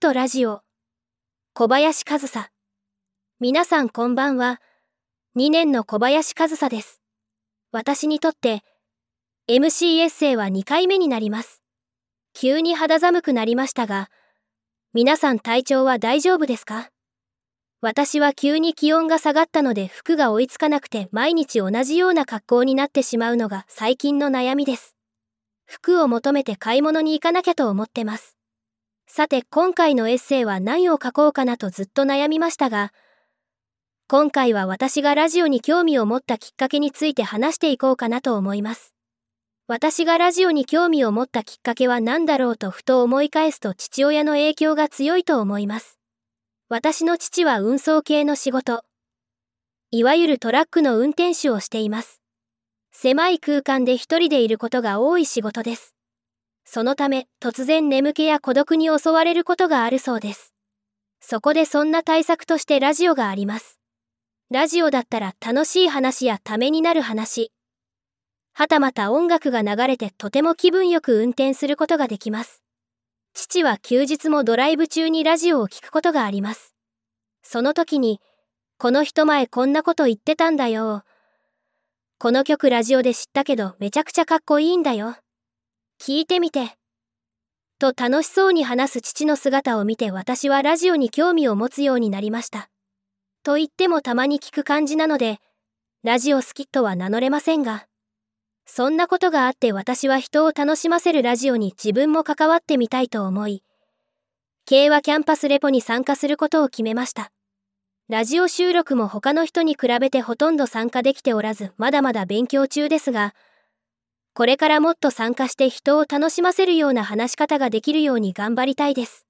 とラジオ。小林和沙。皆さんこんばんは。2年の小林和沙です。私にとって MC エッセイは2回目になります。急に肌寒くなりましたが皆さん体調は大丈夫ですか？私は急に気温が下がったので服が追いつかなくて毎日同じような格好になってしまうのが最近の悩みです。服を求めて買い物に行かなきゃと思ってます。さて今回のエッセイは何を書こうかなとずっと悩みましたが、今回は私がラジオに興味を持ったきっかけについて話していこうかなと思います。私がラジオに興味を持ったきっかけは何だろうとふと思い返すと父親の影響が強いと思います。私の父は運送系の仕事、いわゆるトラックの運転手をしています。狭い空間で一人でいることが多い仕事です。そのため突然眠気や孤独に襲われることがあるそうです。そこでそんな対策としてラジオがあります。ラジオだったら楽しい話やためになる話、はたまた音楽が流れてとても気分よく運転することができます。父は休日もドライブ中にラジオを聞くことがあります。その時に、この人前こんなこと言ってたんだよ。この曲ラジオで知ったけどめちゃくちゃかっこいいんだよ。聞いてみて。と楽しそうに話す父の姿を見て私はラジオに興味を持つようになりました。と言ってもたまに聞く感じなので、ラジオ好きとは名乗れませんが、そんなことがあって私は人を楽しませるラジオに自分も関わってみたいと思い、慶和キャンパスレポに参加することを決めました。ラジオ収録も他の人に比べてほとんど参加できておらず、まだまだ勉強中ですが、これからもっと参加して人を楽しませるような話し方ができるように頑張りたいです。